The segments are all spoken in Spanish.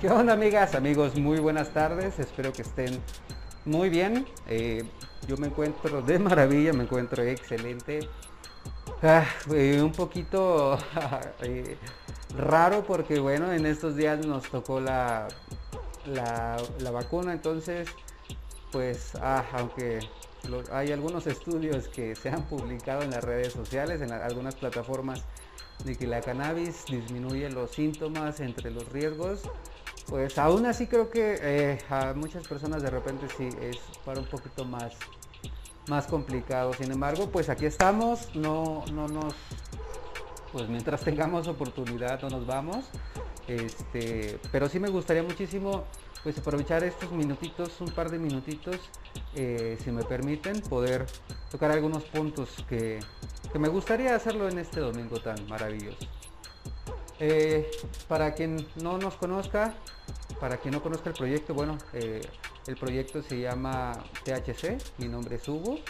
¿Qué onda amigas, amigos? Muy buenas tardes, espero que estén muy bien. Eh, yo me encuentro de maravilla, me encuentro excelente. Ah, eh, un poquito eh, raro porque bueno, en estos días nos tocó la, la, vacuna, entonces pues ah, aunque hay algunos estudios que se han publicado en las redes sociales, en algunas plataformas, de que la cannabis disminuye los síntomas entre los riesgos, pues aún así creo que eh, a muchas personas de repente sí es para un poquito más, más complicado. Sin embargo, pues aquí estamos, no, no nos, pues mientras tengamos oportunidad no nos vamos. Este, pero sí me gustaría muchísimo pues aprovechar estos minutitos, un par de minutitos, eh, si me permiten, poder tocar algunos puntos que, que me gustaría hacerlo en este domingo tan maravilloso. Eh, para quien no nos conozca, para quien no conozca el proyecto, bueno, eh, el proyecto se llama THC, mi nombre es Hugo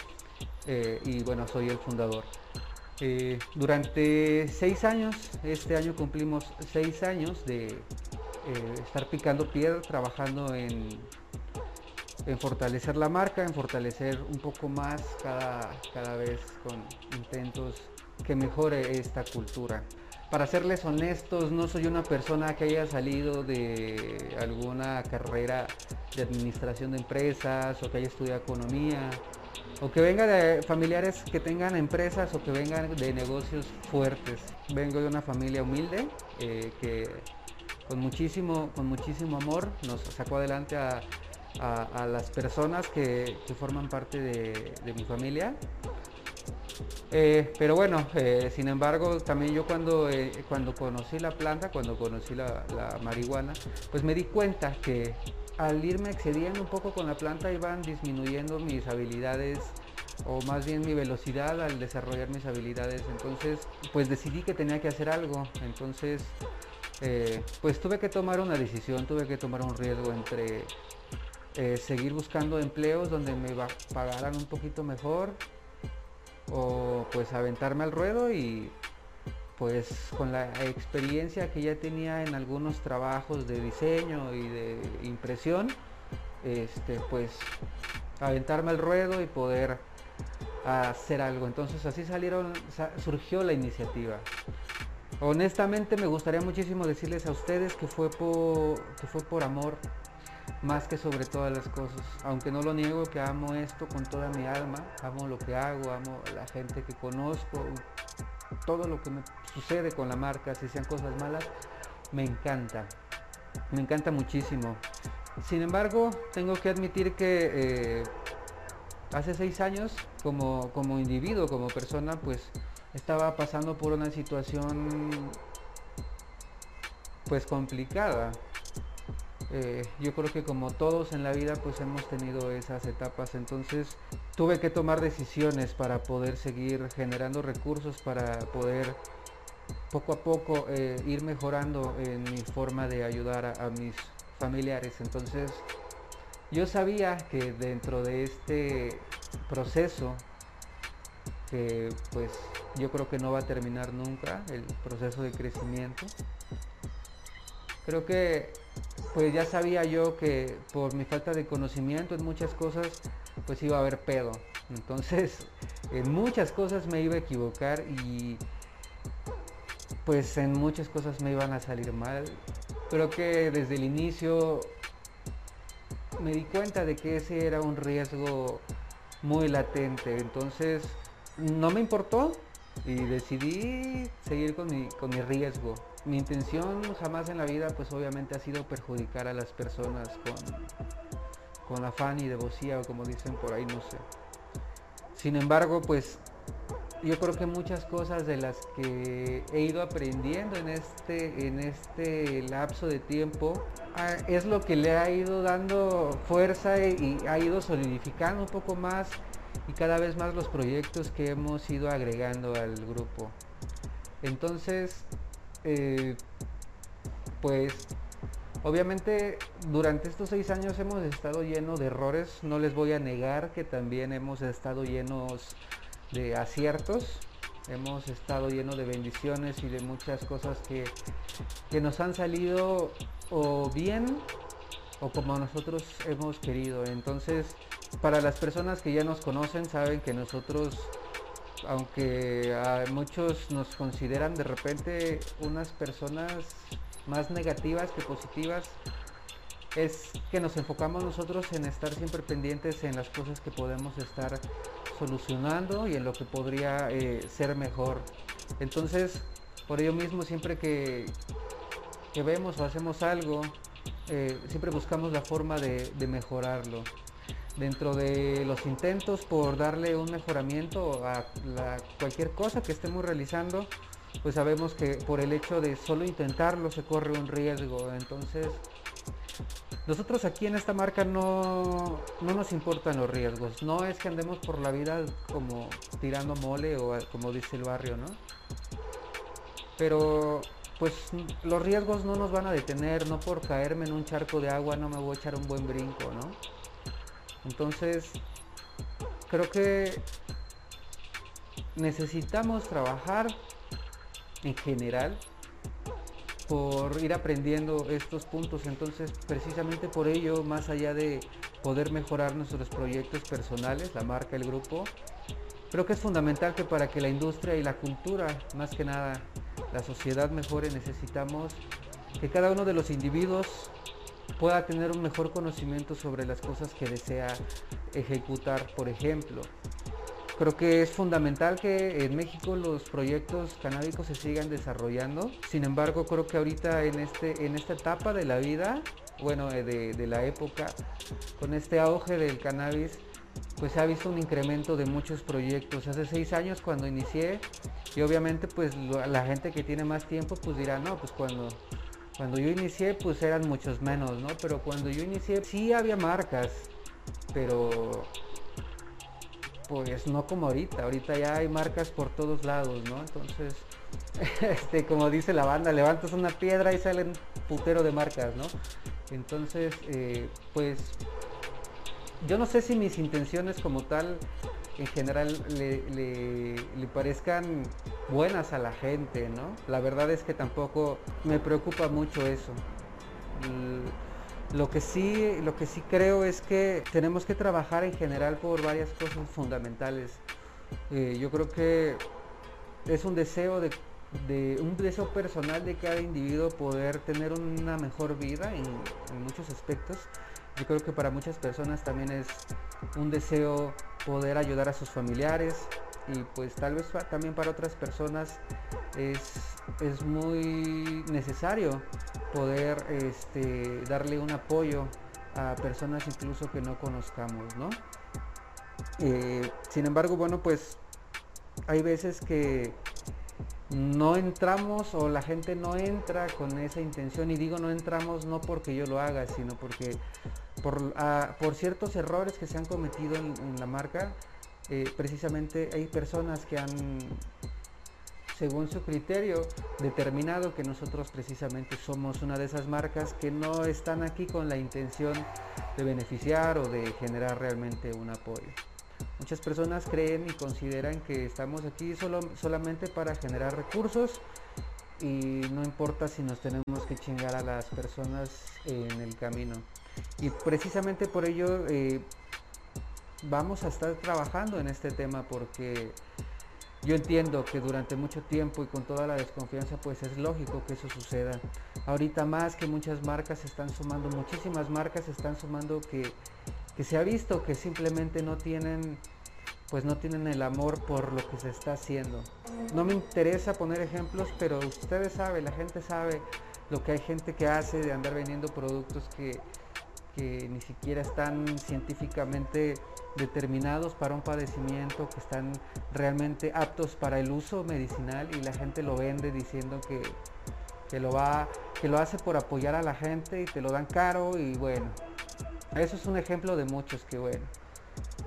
eh, y bueno, soy el fundador. durante seis años, este año cumplimos seis años de estar picando piedra, trabajando en, en, fortalecer la marca, en fortalecer un poco más cada, cada vez con intentos que mejore esta cultura para serles honestos, no soy una persona que haya salido de alguna carrera de administración de empresas o que haya estudiado economía o que venga de familiares que tengan empresas o que vengan de negocios fuertes. Vengo de una familia humilde eh, que con muchísimo, con muchísimo amor nos sacó adelante a, las personas que, forman parte de mi familia eh, pero bueno, eh, sin embargo, también yo cuando, eh, cuando conocí la planta, cuando conocí la, marihuana, pues me di cuenta que al irme excediendo un poco con la planta iban disminuyendo mis habilidades o más bien mi velocidad al desarrollar mis habilidades. Entonces, pues decidí que tenía que hacer algo. Entonces, pues tuve que tomar una decisión, tuve que tomar un riesgo entre seguir buscando empleos donde me pagaran un poquito mejor o pues aventarme al ruedo y pues con la experiencia que ya tenía en algunos trabajos de diseño y de impresión, este pues aventarme al ruedo y poder hacer algo. Entonces así salieron, surgió la iniciativa. Honestamente me gustaría muchísimo decirles a ustedes que fue que fue por amor, más que sobre todas las cosas. Aunque no lo niego que amo esto con toda mi alma, amo lo que hago, amo la gente que conozco, todo lo que me sucede con la marca, si sean cosas malas, me encanta. Me encanta muchísimo. Sin embargo, tengo que admitir que eh, hace seis años, como, como individuo, como persona, pues estaba pasando por una situación pues complicada eh, yo creo que como todos en la vida pues hemos tenido esas etapas, entonces tuve que tomar decisiones para poder seguir generando recursos, para poder poco a poco eh, ir mejorando en mi forma de ayudar a, mis familiares. Entonces yo sabía que dentro de este proceso, que pues yo creo que no va a terminar nunca, el proceso de crecimiento, creo que pues ya sabía yo que por mi falta de conocimiento en muchas cosas, pues iba a haber pedo. Entonces, en muchas cosas me iba a equivocar y pues en muchas cosas me iban a salir mal. Creo que desde el inicio me di cuenta de que ese era un riesgo muy latente. Entonces, no me importó y decidí seguir con mi, con mi riesgo mi intención jamás en la vida pues obviamente ha sido perjudicar a las personas con, con afán y devocía o como dicen por ahí, no sé. Sin embargo, pues yo creo que muchas cosas de las que he ido aprendiendo en este, en este lapso de tiempo ah, es lo que le ha ido dando fuerza y ha ido solidificando un poco más y cada vez más los proyectos que hemos ido agregando al grupo. Entonces, eh, pues obviamente durante estos seis años hemos estado llenos de errores, no les voy a negar que también hemos estado llenos de aciertos, hemos estado llenos de bendiciones y de muchas cosas que, que nos han salido o bien o como nosotros hemos querido. Entonces, para las personas que ya nos conocen, saben que nosotros, aunque muchos nos consideran de repente unas personas más negativas que positivas, es que nos enfocamos nosotros en estar siempre pendientes en las cosas que podemos estar solucionando y en lo que podría eh, ser mejor. Entonces, por ello mismo, siempre que, que vemos o hacemos algo, eh, siempre buscamos la forma de, mejorarlo. Dentro de los intentos por darle un mejoramiento a cualquier cosa que estemos realizando, pues sabemos que por el hecho de solo intentarlo se corre un riesgo. Entonces, nosotros aquí en esta marca no, no, nos importan los riesgos. No es que andemos por la vida como tirando mole o como dice el barrio, ¿no? Pero pues los riesgos no nos van a detener, no por caerme en un charco de agua no me voy a echar un buen brinco, ¿no? Entonces, creo que necesitamos trabajar en general por ir aprendiendo estos puntos. Entonces, precisamente por ello, más allá de poder mejorar nuestros proyectos personales, la marca, el grupo, creo que es fundamental que para que la industria y la cultura, más que nada, la sociedad mejore, necesitamos que cada uno de los individuos pueda tener un mejor conocimiento sobre las cosas que desea ejecutar. Por ejemplo, creo que es fundamental que en México los proyectos canábicos se sigan desarrollando. Sin embargo, creo que ahorita en, este, en esta etapa de la vida, bueno, de, de la época, con este auge del cannabis, pues se ha visto un incremento de muchos proyectos. Hace seis años cuando inicié, y obviamente pues la gente que tiene más tiempo pues dirá, no, pues cuando, cuando yo inicié pues eran muchos menos, ¿no? Pero cuando yo inicié sí había marcas, pero pues no como ahorita, ahorita ya hay marcas por todos lados, ¿no? Entonces, este, como dice la banda, levantas una piedra y salen putero de marcas, ¿no? Entonces, eh, pues yo no sé si mis intenciones como tal en general le, parezcan buenas a la gente, ¿no? La verdad es que tampoco me preocupa mucho eso. Lo que sí, lo que sí creo es que tenemos que trabajar en general por varias cosas fundamentales. Eh, yo creo que es un deseo de, un deseo personal de cada individuo poder tener una mejor vida en muchos aspectos yo creo que para muchas personas también es un deseo poder ayudar a sus familiares y pues tal vez también para otras personas es, es muy necesario poder este, darle un apoyo a personas incluso que no conozcamos, ¿no? Eh, sin embargo, bueno, pues hay veces que no entramos o la gente no entra con esa intención y digo no entramos no porque yo lo haga, sino porque por, ah, por ciertos errores que se han cometido en, la marca, eh, precisamente hay personas que han, según su criterio, determinado que nosotros precisamente somos una de esas marcas que no están aquí con la intención de beneficiar o de generar realmente un apoyo. Muchas personas creen y consideran que estamos aquí solo, solamente para generar recursos y no importa si nos tenemos que chingar a las personas en el camino. Y precisamente por ello eh, vamos a estar trabajando en este tema porque yo entiendo que durante mucho tiempo y con toda la desconfianza pues es lógico que eso suceda. Ahorita más que muchas marcas se están sumando, muchísimas marcas se están sumando que, que se ha visto que simplemente no tienen pues no tienen el amor por lo que se está haciendo. No me interesa poner ejemplos, pero ustedes saben, la gente sabe lo que hay gente que hace de andar vendiendo productos que que ni siquiera están científicamente determinados para un padecimiento, que están realmente aptos para el uso medicinal y la gente lo vende diciendo que, que lo va, que lo hace por apoyar a la gente y te lo dan caro y bueno, eso es un ejemplo de muchos que bueno.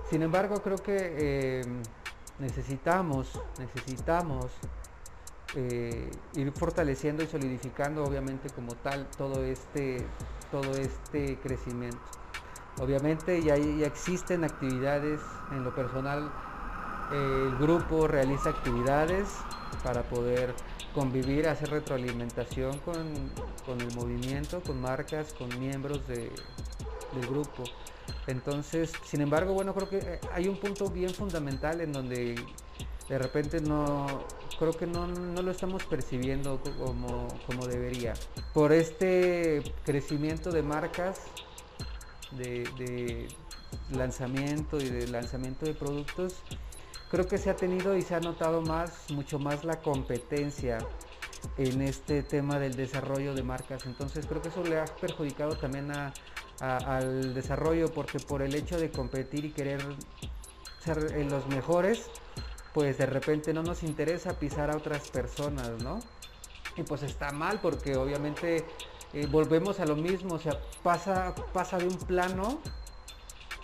Sin embargo, creo que eh, necesitamos, necesitamos eh, ir fortaleciendo y solidificando obviamente como tal todo este todo este crecimiento. Obviamente ya, existen actividades en lo personal el grupo realiza actividades para poder convivir, hacer retroalimentación con, el movimiento, con marcas, con miembros del grupo. Entonces, sin embargo, bueno, creo que eh, hay un punto bien fundamental en donde de repente no, creo que no, lo estamos percibiendo como, como, debería. Por este crecimiento de marcas, de lanzamiento y de lanzamiento de productos, creo que se ha tenido y se ha notado más, mucho más la competencia en este tema del desarrollo de marcas. Entonces creo que eso le ha perjudicado también al desarrollo porque por el hecho de competir y querer ser los mejores, pues de repente no nos interesa pisar a otras personas, ¿no? Y pues está mal porque obviamente eh, volvemos a lo mismo, o sea, pasa, pasa de un plano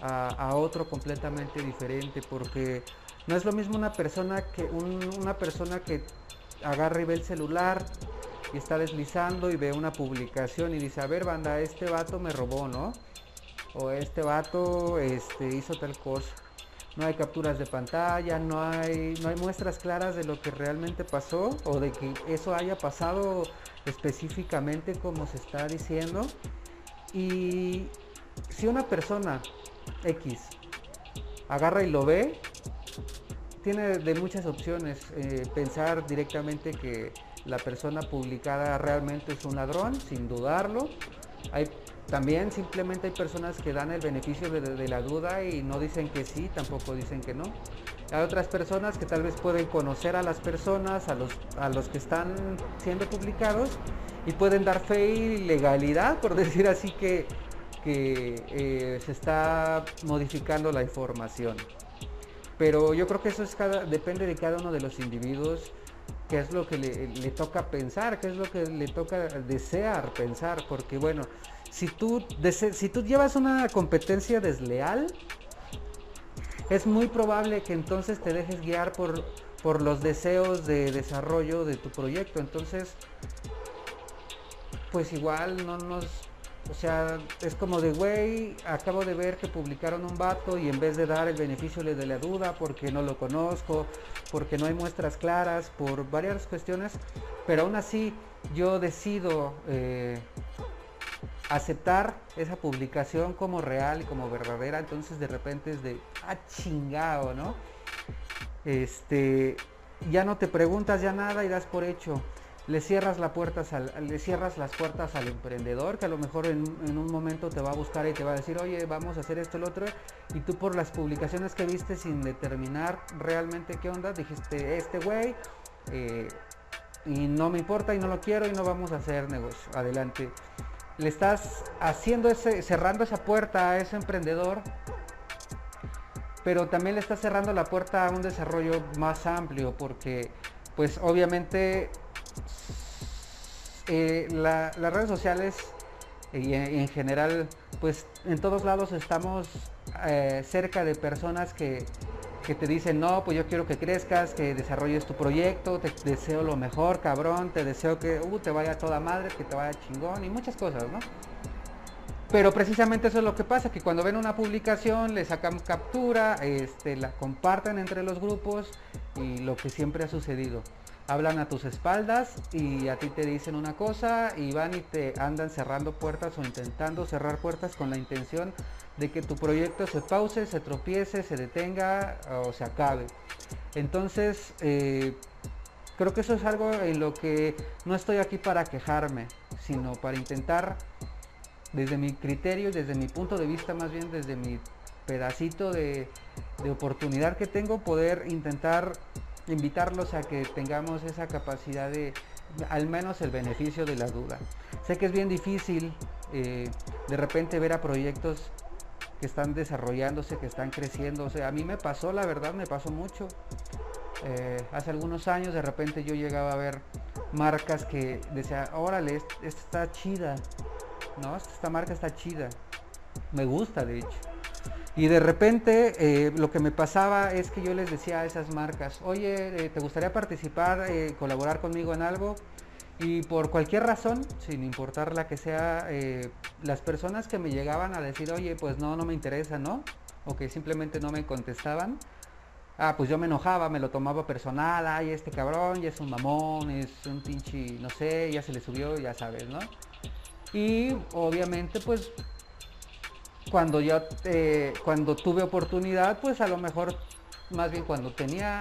a otro completamente diferente porque no es lo mismo una persona que una persona que agarra y ve el celular y está deslizando y ve una publicación y dice, a ver banda, este vato me robó, ¿no? O este vato este, hizo tal cosa. No hay capturas de pantalla, no hay, no hay muestras claras de lo que realmente pasó o de que eso haya pasado específicamente como se está diciendo. Y si una persona X agarra y lo ve, tiene de muchas opciones. Eh, pensar directamente que la persona publicada realmente es un ladrón, sin dudarlo. Hay, también simplemente hay personas que dan el beneficio de, la duda y no dicen que sí, tampoco dicen que no. Hay otras personas que tal vez pueden conocer a las personas, a los, a los que están siendo publicados y pueden dar fe y legalidad, por decir así, que, que eh, se está modificando la información. Pero yo creo que eso es cada, depende de cada uno de los individuos, qué es lo que le, toca pensar, qué es lo que le toca desear pensar, porque bueno, si tú, si tú llevas una competencia desleal, es muy probable que entonces te dejes guiar por, por los deseos de desarrollo de tu proyecto. Entonces, pues igual no nos o sea, es como de, güey, acabo de ver que publicaron un vato y en vez de dar el beneficio le de la duda porque no lo conozco, porque no hay muestras claras, por varias cuestiones, pero aún así yo decido eh, aceptar esa publicación como real y como verdadera, entonces de repente es de, ah, chingado, ¿no? Este, ya no te preguntas ya nada y das por hecho le cierras, la al, le cierras las puertas al emprendedor que a lo mejor en, un momento te va a buscar y te va a decir, oye, vamos a hacer esto, el otro, y tú por las publicaciones que viste sin determinar realmente qué onda, dijiste, este güey, eh, y no me importa y no lo quiero y no vamos a hacer negocio, adelante. Le estás haciendo ese, cerrando esa puerta a ese emprendedor pero también le estás cerrando la puerta a un desarrollo más amplio porque pues obviamente eh, las redes sociales y en, general, pues en todos lados estamos eh, cerca de personas que, te dicen, no, pues yo quiero que crezcas, que desarrolles tu proyecto, te deseo lo mejor, cabrón, te deseo que uh, te vaya toda madre, que te vaya chingón y muchas cosas, ¿no? Pero precisamente eso es lo que pasa, que cuando ven una publicación le sacan captura, este, la comparten entre los grupos y lo que siempre ha sucedido hablan a tus espaldas y a ti te dicen una cosa y van y te andan cerrando puertas o intentando cerrar puertas con la intención de que tu proyecto se pause, se tropiece, se detenga o se acabe. Entonces, eh, creo que eso es algo en lo que no estoy aquí para quejarme, sino para intentar, desde mi criterio, desde mi punto de vista, más bien desde mi pedacito de, oportunidad que tengo, poder intentar invitarlos a que tengamos esa capacidad de al menos el beneficio de la duda. Sé que es bien difícil eh, de repente ver a proyectos que están desarrollándose, que están creciendo. O sea, a mí me pasó, la verdad, me pasó mucho. Eh, hace algunos años de repente yo llegaba a ver marcas que decía, órale, esta está chida. No, esta marca está chida. Me gusta, de hecho. Y de repente eh, lo que me pasaba es que yo les decía a esas marcas, oye, eh, ¿te gustaría participar, colaborar conmigo en algo? Y por cualquier razón, sin importar la que sea, las personas que me llegaban a decir, oye, pues no, no me interesa, ¿no? O que simplemente no me contestaban, ah, pues yo me enojaba, me lo tomaba personal, ay, este cabrón ya es un mamón, es un pinche, no sé, ya se le subió, ya sabes, ¿no? Y obviamente pues cuando yo, eh, cuando tuve oportunidad, pues a lo mejor más bien cuando tenía,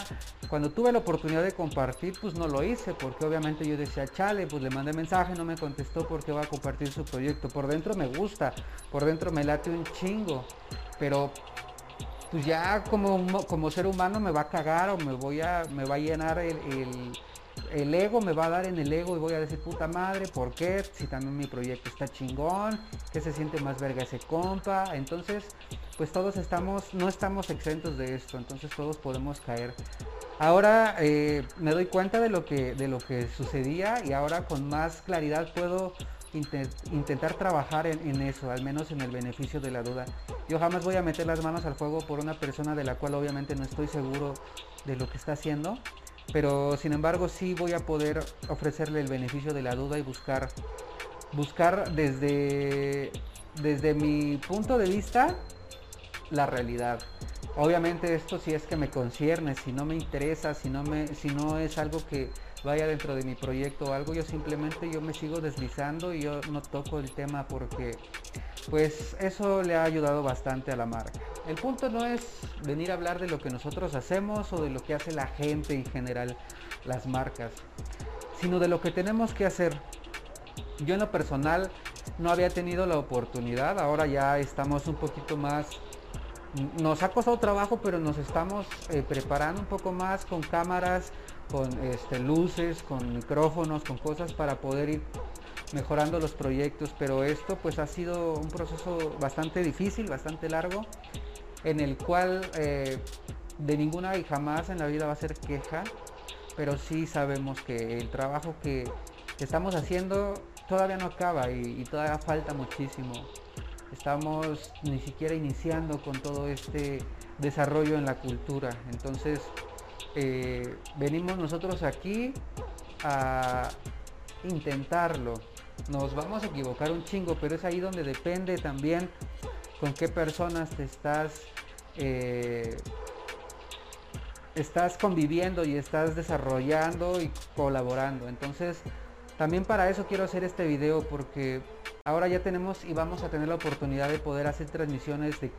cuando tuve la oportunidad de compartir, pues no lo hice, porque obviamente yo decía, chale, pues le mandé mensaje, no me contestó porque va a compartir su proyecto. Por dentro me gusta, por dentro me late un chingo, pero pues ya como, como ser humano me va a cagar o me voy a, me va a llenar el, el, ego, me va a dar en el ego y voy a decir, puta madre, ¿por qué? Si también mi proyecto está chingón, que se siente más verga ese compa. Entonces, pues todos estamos, no estamos exentos de esto, entonces todos podemos caer. Ahora eh, me doy cuenta de lo que, de lo que sucedía y ahora con más claridad puedo intentar trabajar en, eso, al menos en el beneficio de la duda. Yo jamás voy a meter las manos al fuego por una persona de la cual obviamente no estoy seguro de lo que está haciendo, pero sin embargo sí voy a poder ofrecerle el beneficio de la duda y buscar, buscar desde, desde mi punto de vista la realidad. Obviamente esto si es que me concierne, si no me interesa, si no, me, si no es algo que vaya dentro de mi proyecto o algo, yo simplemente yo me sigo deslizando y yo no toco el tema porque pues eso le ha ayudado bastante a la marca. El punto no es venir a hablar de lo que nosotros hacemos o de lo que hace la gente en general, las marcas, sino de lo que tenemos que hacer. Yo en lo personal no había tenido la oportunidad, ahora ya estamos un poquito más nos ha costado trabajo, pero nos estamos eh, preparando un poco más con cámaras, con este, luces, con micrófonos, con cosas para poder ir mejorando los proyectos, pero esto pues ha sido un proceso bastante difícil, bastante largo, en el cual eh, de ninguna y jamás en la vida va a ser queja, pero sí sabemos que el trabajo que, estamos haciendo todavía no acaba y, todavía falta muchísimo. Estamos ni siquiera iniciando con todo este desarrollo en la cultura, entonces eh, venimos nosotros aquí a intentarlo. Nos vamos a equivocar un chingo, pero es ahí donde depende también con qué personas te estás eh, estás conviviendo y estás desarrollando y colaborando. Entonces, también para eso quiero hacer este video porque ahora ya tenemos y vamos a tener la oportunidad de poder hacer transmisiones de,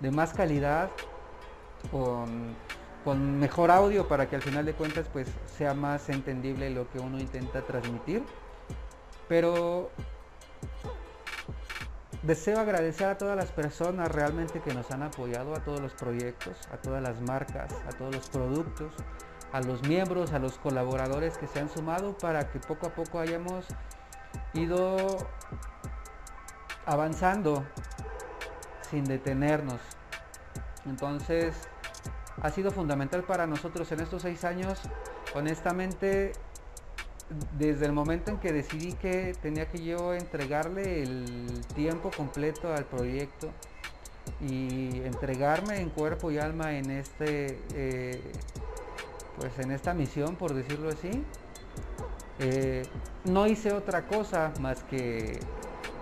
de más calidad con con mejor audio para que al final de cuentas pues sea más entendible lo que uno intenta transmitir. Pero deseo agradecer a todas las personas realmente que nos han apoyado, a todos los proyectos, a todas las marcas, a todos los productos, a los miembros, a los colaboradores que se han sumado para que poco a poco hayamos ido avanzando sin detenernos. Entonces, ha sido fundamental para nosotros en estos seis años. Honestamente, desde el momento en que decidí que tenía que yo entregarle el tiempo completo al proyecto y entregarme en cuerpo y alma en este eh, pues en esta misión por decirlo así eh, no hice otra cosa más que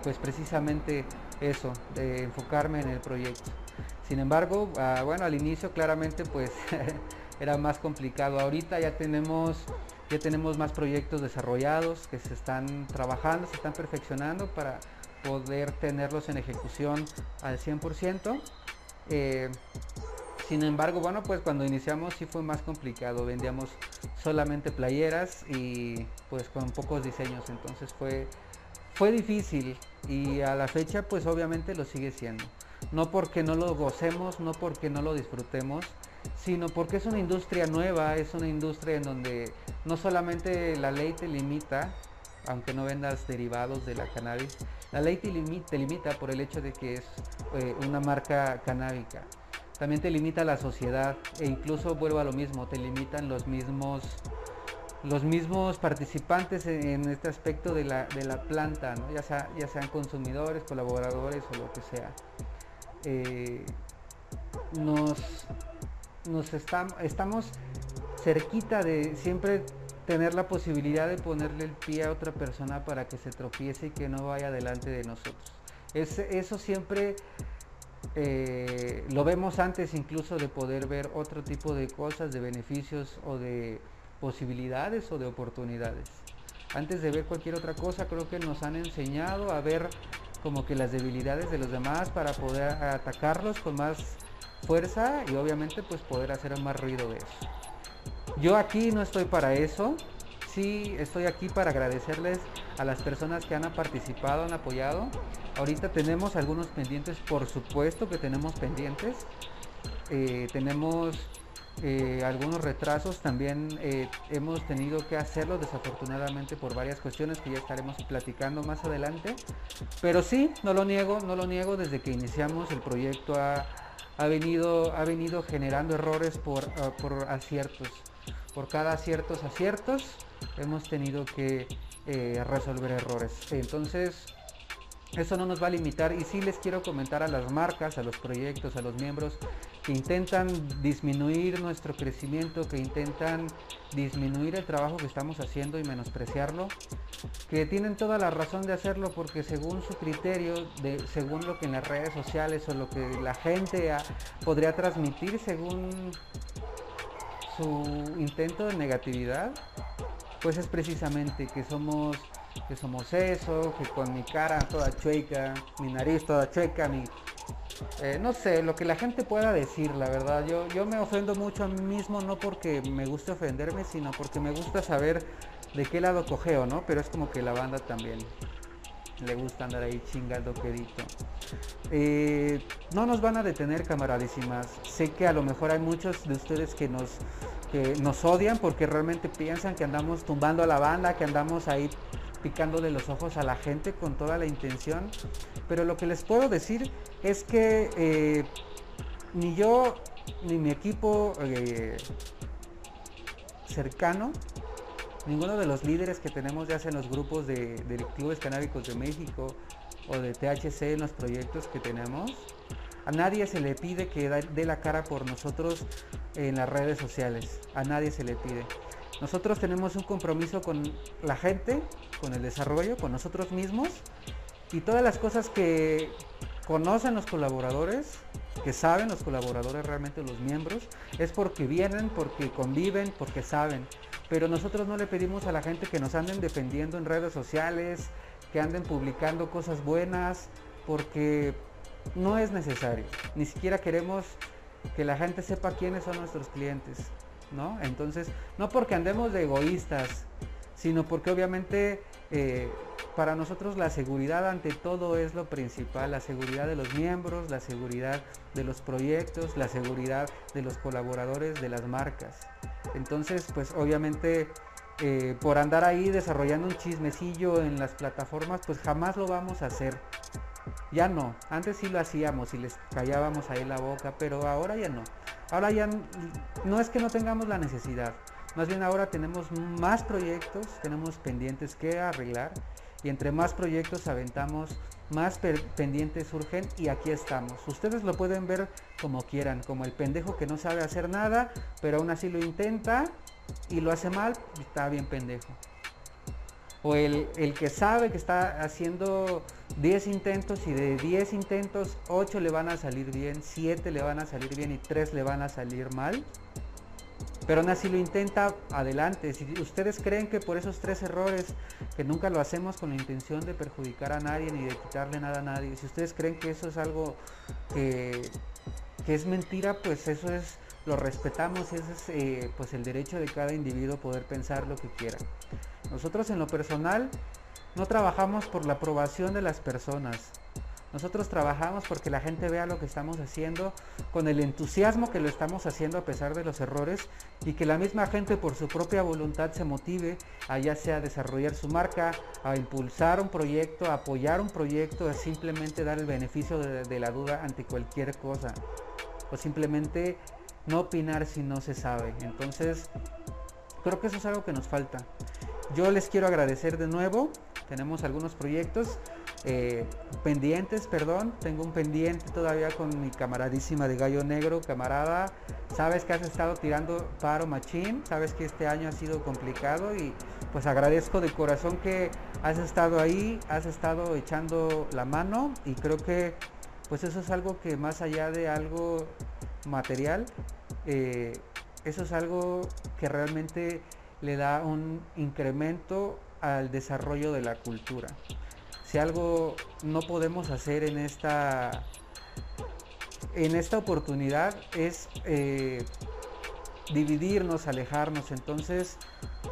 pues precisamente eso de enfocarme en el proyecto sin embargo, ah, bueno, al inicio claramente pues era más complicado. Ahorita ya tenemos, ya tenemos más proyectos desarrollados que se están trabajando, se están perfeccionando para poder tenerlos en ejecución al 100%. Eh, sin embargo, bueno, pues cuando iniciamos sí fue más complicado. Vendíamos solamente playeras y pues con pocos diseños. Entonces fue, fue difícil y a la fecha pues obviamente lo sigue siendo no porque no lo gocemos, no porque no lo disfrutemos, sino porque es una industria nueva, es una industria en donde no solamente la ley te limita, aunque no vendas derivados de la cannabis, la ley te limita, por el hecho de que es eh, una marca canábica. También te limita la sociedad e incluso vuelvo a lo mismo, te limitan los mismos los mismos participantes en, este aspecto de la, planta, ya, sea, ya sean consumidores, colaboradores o lo que sea. Eh, nos, nos estamos cerquita de siempre tener la posibilidad de ponerle el pie a otra persona para que se tropiece y que no vaya delante de nosotros. eso siempre eh, lo vemos antes incluso de poder ver otro tipo de cosas, de beneficios o de posibilidades o de oportunidades. Antes de ver cualquier otra cosa, creo que nos han enseñado a ver como que las debilidades de los demás para poder atacarlos con más fuerza y obviamente pues poder hacer más ruido de eso. Yo aquí no estoy para eso, sí estoy aquí para agradecerles a las personas que han participado, han apoyado. Ahorita tenemos algunos pendientes, por supuesto que tenemos pendientes. Eh, tenemos eh, algunos retrasos, también eh, hemos tenido que hacerlo desafortunadamente por varias cuestiones que ya estaremos platicando más adelante. Pero sí, no lo niego, no lo niego, desde que iniciamos el proyecto ha, venido, ha venido generando errores por, ah, por aciertos. Por cada ciertos aciertos hemos tenido que eh, resolver errores. Entonces, eso no nos va a limitar y sí les quiero comentar a las marcas, a los proyectos, a los miembros que intentan disminuir nuestro crecimiento, que intentan disminuir el trabajo que estamos haciendo y menospreciarlo, que tienen toda la razón de hacerlo porque según su criterio, de, según lo que en las redes sociales o lo que la gente podría transmitir según su intento de negatividad, pues es precisamente que somos que somos eso, que con mi cara toda chueca, mi nariz toda chueca, mi eh, no sé, lo que la gente pueda decir, la verdad. Yo, yo me ofendo mucho a mí mismo, no porque me guste ofenderme, sino porque me gusta saber de qué lado cogeo, ¿no? Pero es como que la banda también le gusta andar ahí chingando quedito. Eh, no nos van a detener, camaradísimas. Sé que a lo mejor hay muchos de ustedes que nos, que nos odian porque realmente piensan que andamos tumbando a la banda, que andamos ahí picándole los ojos a la gente con toda la intención. Pero lo que les puedo decir es que eh, ni yo ni mi equipo eh, cercano, ninguno de los líderes que tenemos ya sea en los grupos de, clubes canábicos de México o de THC en los proyectos que tenemos, a nadie se le pide que dé la cara por nosotros en las redes sociales. A nadie se le pide. Nosotros tenemos un compromiso con la gente, con el desarrollo, con nosotros mismos y todas las cosas que conocen los colaboradores, que saben los colaboradores realmente los miembros, es porque vienen, porque conviven, porque saben. Pero nosotros no le pedimos a la gente que nos anden defendiendo en redes sociales, que anden publicando cosas buenas, porque no es necesario. Ni siquiera queremos que la gente sepa quiénes son nuestros clientes. ¿no? Entonces, no porque andemos de egoístas, sino porque obviamente eh, para nosotros la seguridad ante todo es lo principal, la seguridad de los miembros, la seguridad de los proyectos, la seguridad de los colaboradores, de las marcas. Entonces, pues obviamente eh, por andar ahí desarrollando un chismecillo en las plataformas, pues jamás lo vamos a hacer. Ya no, antes sí lo hacíamos y les callábamos ahí la boca, pero ahora ya no. Ahora ya no es que no tengamos la necesidad, más bien ahora tenemos más proyectos, tenemos pendientes que arreglar y entre más proyectos aventamos, más pendientes surgen y aquí estamos. Ustedes lo pueden ver como quieran, como el pendejo que no sabe hacer nada, pero aún así lo intenta y lo hace mal, está bien pendejo. O el, el que sabe que está haciendo 10 intentos y de 10 intentos 8 le van a salir bien, 7 le van a salir bien y 3 le van a salir mal. Pero aún así lo intenta, adelante. Si ustedes creen que por esos tres errores, que nunca lo hacemos con la intención de perjudicar a nadie ni de quitarle nada a nadie, si ustedes creen que eso es algo que, es mentira, pues eso es, lo respetamos, ese es eh, pues el derecho de cada individuo poder pensar lo que quiera. Nosotros en lo personal no trabajamos por la aprobación de las personas. Nosotros trabajamos porque la gente vea lo que estamos haciendo con el entusiasmo que lo estamos haciendo a pesar de los errores y que la misma gente por su propia voluntad se motive a ya sea desarrollar su marca, a impulsar un proyecto, a apoyar un proyecto, a simplemente dar el beneficio de, de la duda ante cualquier cosa o simplemente no opinar si no se sabe. Entonces, creo que eso es algo que nos falta. Yo les quiero agradecer de nuevo. Tenemos algunos proyectos eh, pendientes, perdón. Tengo un pendiente todavía con mi camaradísima de Gallo Negro, camarada. Sabes que has estado tirando paro machín. Sabes que este año ha sido complicado y pues agradezco de corazón que has estado ahí, has estado echando la mano y creo que pues eso es algo que más allá de algo material, eh, eso es algo que realmente le da un incremento al desarrollo de la cultura. Si algo no podemos hacer en esta, en esta oportunidad es eh, dividirnos, alejarnos. Entonces,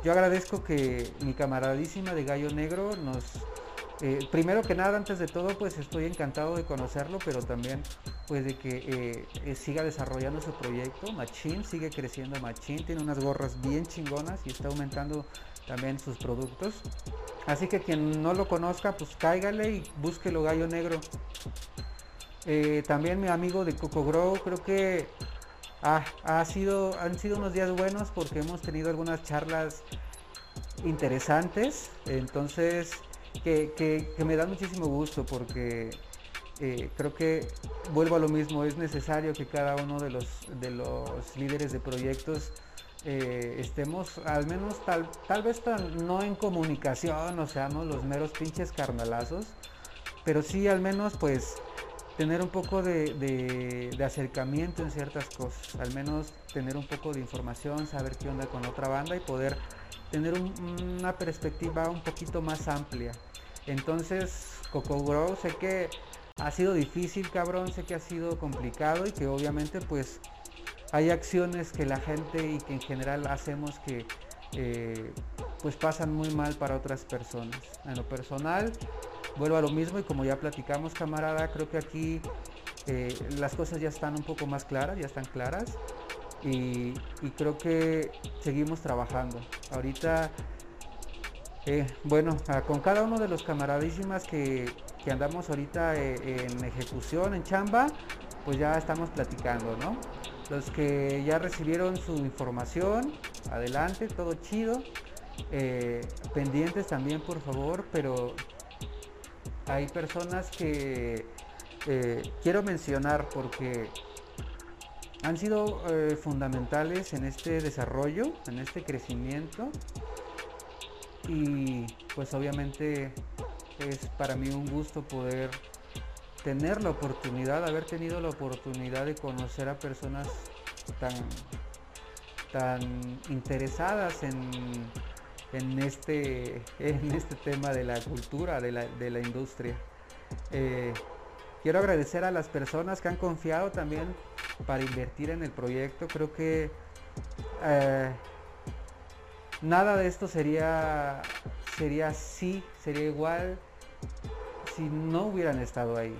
yo agradezco que mi camaradísima de Gallo Negro nos... Eh, primero que nada, antes de todo, pues estoy encantado de conocerlo, pero también pues de que eh, siga desarrollando su proyecto. Machine sigue creciendo Machine, tiene unas gorras bien chingonas y está aumentando también sus productos. Así que quien no lo conozca, pues cáigale y búsquelo Gallo Negro. Eh, también mi amigo de Coco Grow, creo que ha sido, han sido unos días buenos porque hemos tenido algunas charlas interesantes. Entonces, que, me da muchísimo gusto porque eh, creo que vuelvo a lo mismo, es necesario que cada uno de los, de los líderes de proyectos eh, estemos al menos tal, tal vez no en comunicación, o seamos los meros pinches carnalazos, pero sí al menos pues tener un poco de, acercamiento en ciertas cosas, al menos tener un poco de información, saber qué onda con otra banda y poder tener una perspectiva un poquito más amplia. Entonces, Coco Grow sé que ha sido difícil, cabrón, sé que ha sido complicado y que obviamente pues hay acciones que la gente y que en general hacemos que eh, pues pasan muy mal para otras personas. En lo personal, vuelvo a lo mismo y como ya platicamos camarada, creo que aquí eh, las cosas ya están un poco más claras, ya están claras y, creo que seguimos trabajando. Ahorita, eh, bueno, con cada uno de los camaradísimas que, andamos ahorita en ejecución, en chamba, pues ya estamos platicando, ¿no? Los que ya recibieron su información, adelante, todo chido. pendientes también, por favor, pero hay personas que eh, quiero mencionar porque han sido eh, fundamentales en este desarrollo, en este crecimiento y pues obviamente es para mí un gusto poder tener la oportunidad, haber tenido la oportunidad de conocer a personas tan, tan interesadas en en este, en este tema de la cultura, de la, industria. Eh, quiero agradecer a las personas que han confiado también para invertir en el proyecto. Creo que eh, nada de esto sería, sería así, sería igual si no hubieran estado ahí.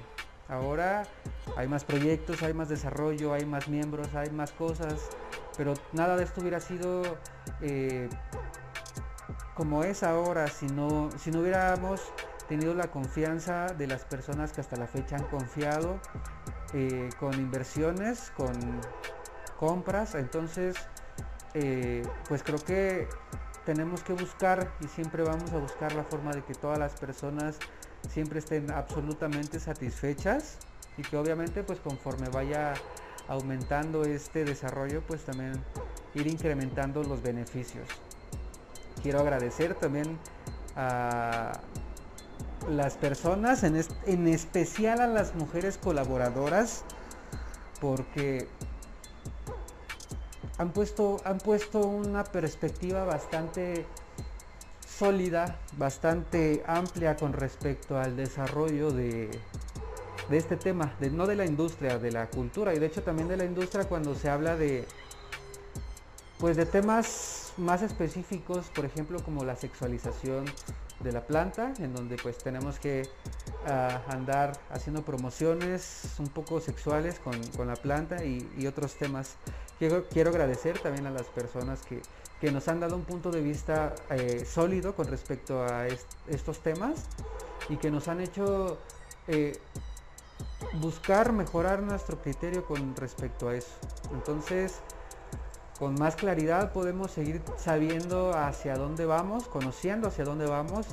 Ahora hay más proyectos, hay más desarrollo, hay más miembros, hay más cosas, pero nada de esto hubiera sido eh, como es ahora, si no, si no hubiéramos tenido la confianza de las personas que hasta la fecha han confiado eh, con inversiones, con compras, entonces eh, pues creo que tenemos que buscar y siempre vamos a buscar la forma de que todas las personas siempre estén absolutamente satisfechas y que obviamente pues conforme vaya aumentando este desarrollo pues también ir incrementando los beneficios. Quiero agradecer también a las personas, en, especial a las mujeres colaboradoras, porque han puesto, han puesto una perspectiva bastante sólida, bastante amplia con respecto al desarrollo de, de este tema, de, no de la industria, de la cultura y de hecho también de la industria cuando se habla de, pues de temas más específicos, por ejemplo, como la sexualización de la planta, en donde pues tenemos que ah, andar haciendo promociones un poco sexuales con, la planta y, otros temas. Quiero, quiero, agradecer también a las personas que, nos han dado un punto de vista eh, sólido con respecto a estos temas y que nos han hecho eh, buscar mejorar nuestro criterio con respecto a eso. Entonces, con más claridad podemos seguir sabiendo hacia dónde vamos, conociendo hacia dónde vamos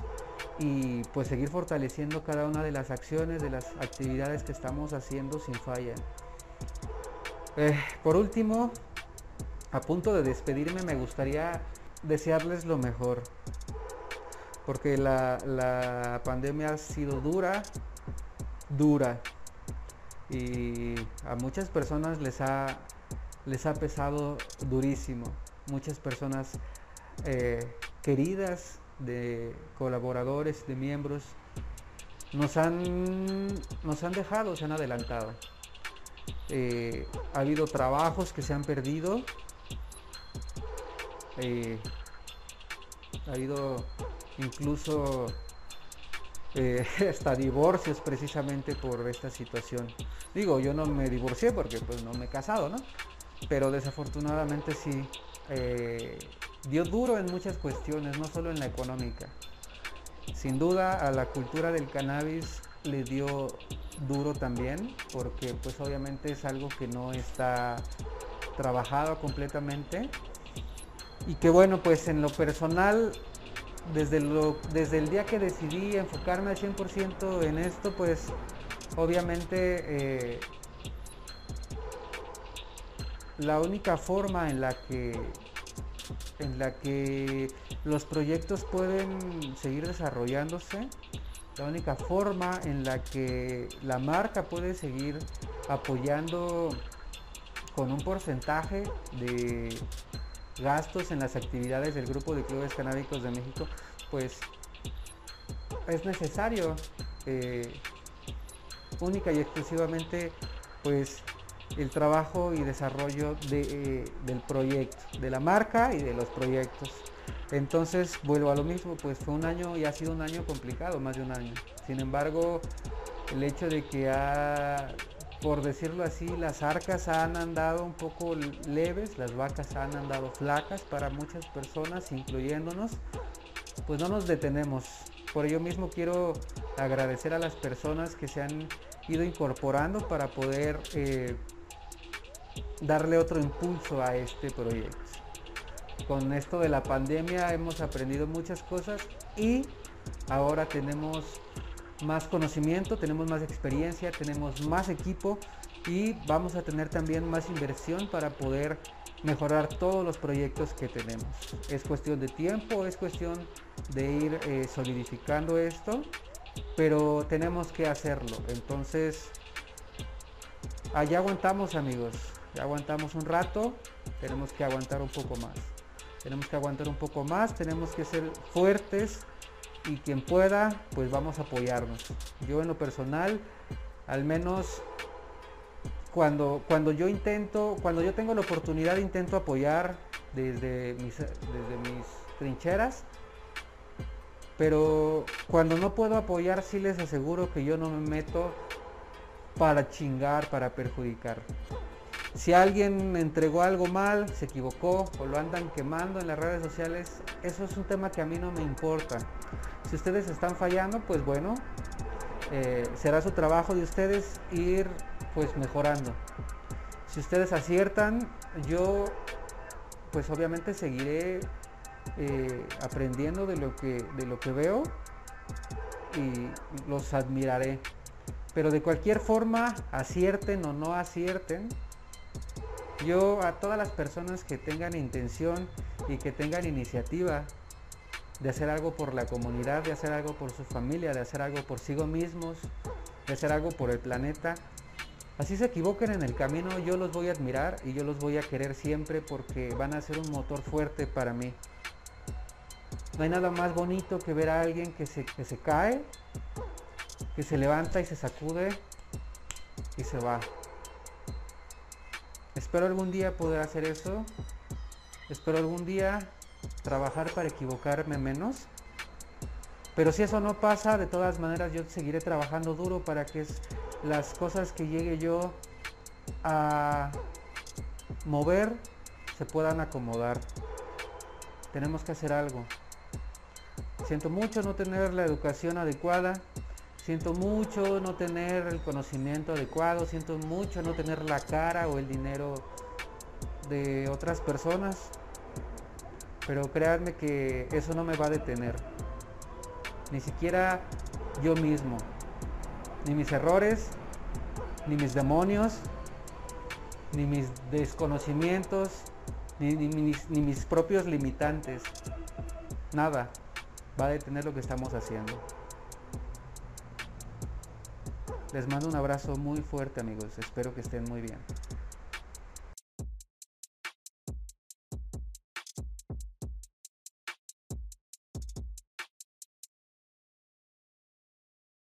y pues seguir fortaleciendo cada una de las acciones, de las actividades que estamos haciendo sin falla. Eh, por último, a punto de despedirme me gustaría desearles lo mejor, porque la, la pandemia ha sido dura, dura. y a muchas personas les ha, les ha pesado durísimo. Muchas personas eh, queridas de colaboradores, de miembros, nos han, nos han dejado, se han adelantado. Eh, ha habido trabajos que se han perdido. Eh, ha habido incluso eh, hasta divorcios precisamente por esta situación. Digo, yo no me divorcié porque pues no me he casado, ¿no? Pero desafortunadamente sí dio duro en muchas cuestiones, no solo en la económica. Sin duda a la cultura del cannabis le dio duro también, porque pues obviamente es algo que no está trabajado completamente. Y que bueno, pues en lo personal, desde, lo, desde el día que decidí enfocarme al 100% en esto, pues obviamente eh, la única forma en la que en la que los proyectos pueden seguir desarrollándose, la única forma en la que la marca puede seguir apoyando con un porcentaje de gastos en las actividades del grupo de clubes canábicos de México, pues es necesario eh, única y exclusivamente pues el trabajo y desarrollo eh, del proyecto, de la marca y de los proyectos. Entonces vuelvo a lo mismo, pues fue un año y ha sido un año complicado, más de un año. Sin embargo, el hecho de que ha, por decirlo así, las arcas han andado un poco leves, las vacas han andado flacas para muchas personas, incluyéndonos, pues no nos detenemos. Por ello mismo quiero agradecer a las personas que se han ido incorporando para poder eh, darle otro impulso a este proyecto. Con esto de la pandemia hemos aprendido muchas cosas y ahora tenemos más conocimiento, tenemos más experiencia, tenemos más equipo y vamos a tener también más inversión para poder mejorar todos los proyectos que tenemos. Es cuestión de tiempo, es cuestión de ir eh, solidificando esto, pero tenemos que hacerlo. Entonces, allá aguantamos amigos aguantamos un rato, tenemos que aguantar un poco más. Tenemos que aguantar un poco más, tenemos que ser fuertes y quien pueda, pues vamos a apoyarnos. Yo en lo personal, al menos cuando, cuando yo intento, cuando yo tengo la oportunidad, intento apoyar desde mis, desde mis trincheras. Pero cuando no puedo apoyar, sí les aseguro que yo no me meto para chingar, para perjudicar. Si alguien entregó algo mal, se equivocó o lo andan quemando en las redes sociales, eso es un tema que a mí no me importa. Si ustedes están fallando, pues bueno, eh, será su trabajo de ustedes ir pues mejorando. Si ustedes aciertan, yo pues obviamente seguiré eh, aprendiendo de lo, que, de lo que veo y los admiraré. Pero de cualquier forma, acierten o no acierten, yo a todas las personas que tengan intención y que tengan iniciativa de hacer algo por la comunidad, de hacer algo por su familia, de hacer algo por sí mismos, de hacer algo por el planeta, así se equivoquen en el camino, yo los voy a admirar y yo los voy a querer siempre porque van a ser un motor fuerte para mí. No hay nada más bonito que ver a alguien que se, que se cae, que se levanta y se sacude y se va. Espero algún día poder hacer eso. Espero algún día trabajar para equivocarme menos. Pero si eso no pasa, de todas maneras yo seguiré trabajando duro para que las cosas que llegue yo a mover se puedan acomodar. Tenemos que hacer algo. Siento mucho no tener la educación adecuada. Siento mucho no tener el conocimiento adecuado, siento mucho no tener la cara o el dinero de otras personas, pero créanme que eso no me va a detener. Ni siquiera yo mismo, ni mis errores, ni mis demonios, ni mis desconocimientos, ni, ni mis propios limitantes. Nada va a detener lo que estamos haciendo. Les mando un abrazo muy fuerte amigos, espero que estén muy bien.